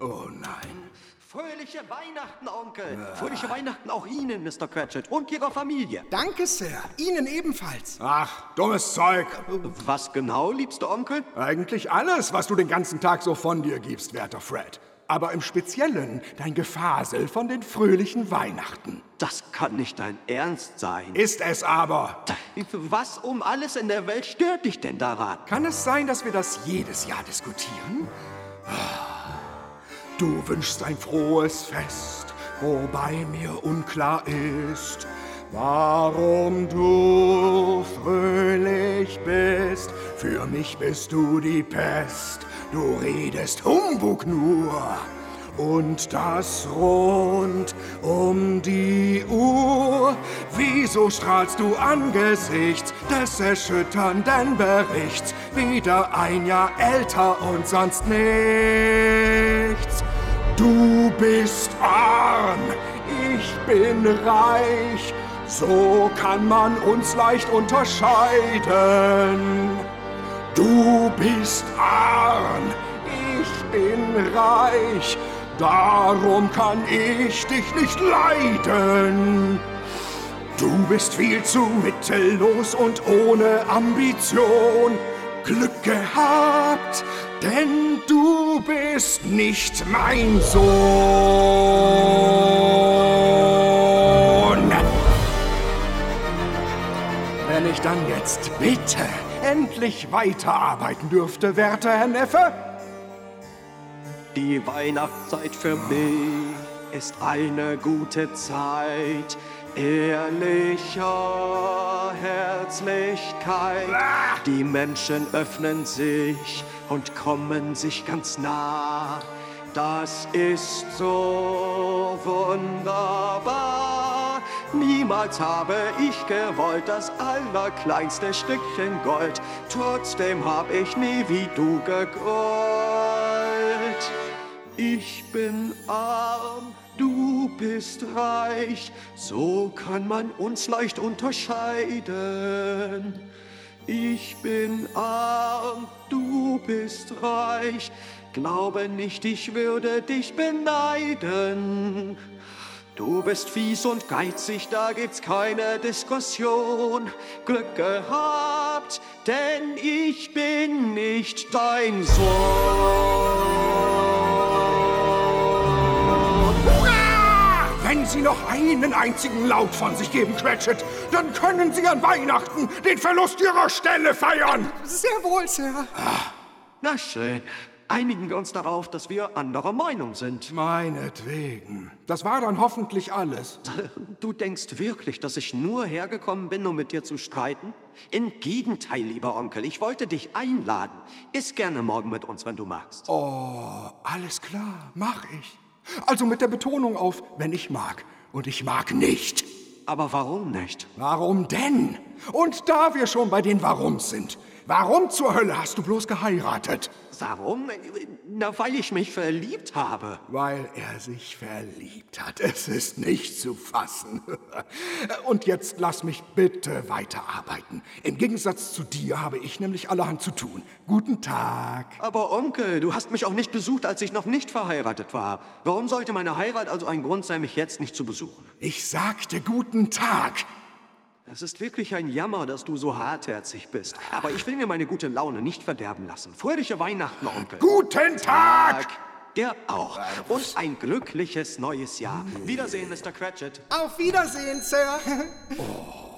Oh nein. Fröhliche Weihnachten, Onkel. Fröhliche Weihnachten auch Ihnen, Mr. Cratchit, und Ihrer Familie. Danke, Sir. Ihnen ebenfalls. Ach, dummes Zeug. Was genau, liebster Onkel? Eigentlich alles, was du den ganzen Tag so von dir gibst, werter Fred. Aber im Speziellen dein Gefasel von den fröhlichen Weihnachten. Das kann nicht dein Ernst sein. Ist es aber. Was um alles in der Welt stört dich denn daran? Kann es sein, dass wir das jedes Jahr diskutieren? Du wünschst ein frohes Fest, wobei mir unklar ist, warum du fröhlich bist. Für mich bist du die Pest, du redest Humbug nur. Und das rund um die Uhr. Wieso strahlst du angesichts des erschütternden Berichts? Wieder ein Jahr älter und sonst nichts. Du bist arm, ich bin reich. So kann man uns leicht unterscheiden. Du bist arm, ich bin reich. Darum kann ich dich nicht leiden. Du bist viel zu mittellos und ohne Ambition. Glück gehabt, denn du bist nicht mein Sohn. Wenn ich dann jetzt bitte endlich weiterarbeiten dürfte, werter Herr Neffe? Die Weihnachtszeit für mich ist eine gute Zeit ehrlicher Herzlichkeit. Die Menschen öffnen sich und kommen sich ganz nah. Das ist so wunderbar. Niemals habe ich gewollt das allerkleinste Stückchen Gold. Trotzdem hab ich nie wie du gegollt. Ich bin arm, du bist reich, so kann man uns leicht unterscheiden. Ich bin arm, du bist reich, glaube nicht, ich würde dich beneiden. Du bist fies und geizig, da gibt's keine Diskussion. Glück gehabt, denn ich bin nicht dein Sohn. Wenn Sie noch einen einzigen Laut von sich geben, Cratchit, dann können Sie an Weihnachten den Verlust Ihrer Stelle feiern. Sehr wohl, Sir. Na schön, einigen wir uns darauf, dass wir anderer Meinung sind. Meinetwegen. Das war dann hoffentlich alles. Du denkst wirklich, dass ich nur hergekommen bin, um mit dir zu streiten? Im Gegenteil, lieber Onkel, ich wollte dich einladen. Iss gerne morgen mit uns, wenn du magst. Oh, alles klar, mach ich. Also mit der Betonung auf, wenn ich mag. Und ich mag nicht. Aber warum nicht? Warum denn? Und da wir schon bei den Warums sind. Warum zur Hölle hast du bloß geheiratet? Warum? Na, weil ich mich verliebt habe. Weil er sich verliebt hat. Es ist nicht zu fassen. Und jetzt lass mich bitte weiterarbeiten. Im Gegensatz zu dir habe ich nämlich allerhand zu tun. Guten Tag. Aber Onkel, du hast mich auch nicht besucht, als ich noch nicht verheiratet war. Warum sollte meine Heirat also ein Grund sein, mich jetzt nicht zu besuchen? Ich sagte guten Tag. Es ist wirklich ein Jammer, dass du so hartherzig bist. Aber ich will mir meine gute Laune nicht verderben lassen. Fröhliche Weihnachten, Onkel. Guten Tag! Der auch. Und ein glückliches neues Jahr. Wiedersehen, Mr. Cratchit. Auf Wiedersehen, Sir. Oh,